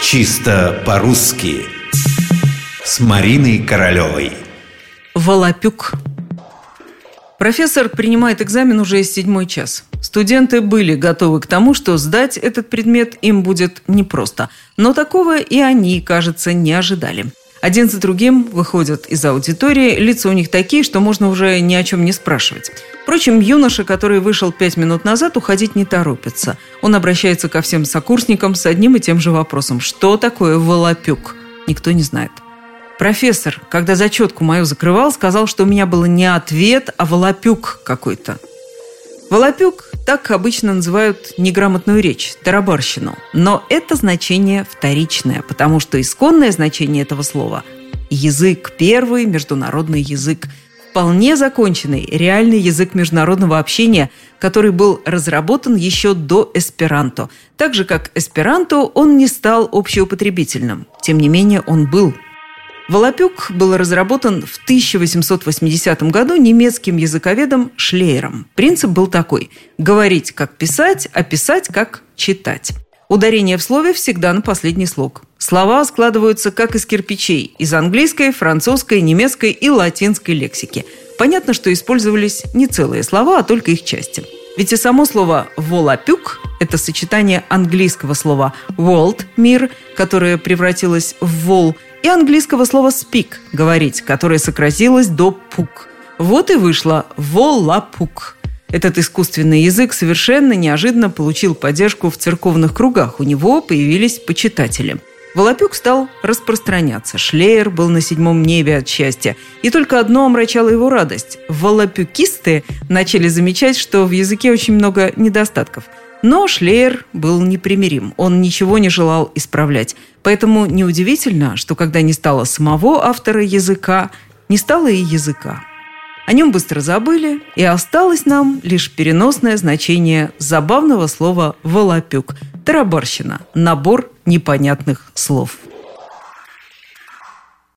Чисто по-русски С Мариной Королевой Волопюк Профессор принимает экзамен уже седьмой час. Студенты были готовы к тому, что сдать этот предмет им будет непросто. Но такого и они, кажется, не ожидали. Один за другим выходят из аудитории, лица у них такие, что можно уже ни о чем не спрашивать. Впрочем, юноша, который вышел пять минут назад, уходить не торопится. Он обращается ко всем сокурсникам с одним и тем же вопросом. Что такое волопюк? Никто не знает. Профессор, когда зачетку мою закрывал, сказал, что у меня был не ответ, а волопюк какой-то. Волопюк так обычно называют неграмотную речь, тарабарщину. Но это значение вторичное, потому что исконное значение этого слова – язык, первый международный язык, вполне законченный, реальный язык международного общения, который был разработан еще до эсперанто. Так же, как эсперанто, он не стал общеупотребительным. Тем не менее, он был – Волопюк был разработан в 1880 году немецким языковедом Шлейером. Принцип был такой – говорить как писать, а писать как читать. Ударение в слове всегда на последний слог. Слова складываются как из кирпичей, из английской, французской, немецкой и латинской лексики. Понятно, что использовались не целые слова, а только их части. Ведь и само слово «волопюк» – это сочетание английского слова «world» – «мир», которое превратилось в «вол», и английского слова speak – говорить, которое сократилось до пук. Вот и вышло волапук. Этот искусственный язык совершенно неожиданно получил поддержку в церковных кругах. У него появились почитатели. Волопюк стал распространяться. Шлеер был на седьмом небе от счастья. И только одно омрачало его радость. Волопюкисты начали замечать, что в языке очень много недостатков – но Шлеер был непримирим. Он ничего не желал исправлять. Поэтому неудивительно, что когда не стало самого автора языка, не стало и языка. О нем быстро забыли, и осталось нам лишь переносное значение забавного слова «волопюк» – тарабарщина – набор непонятных слов –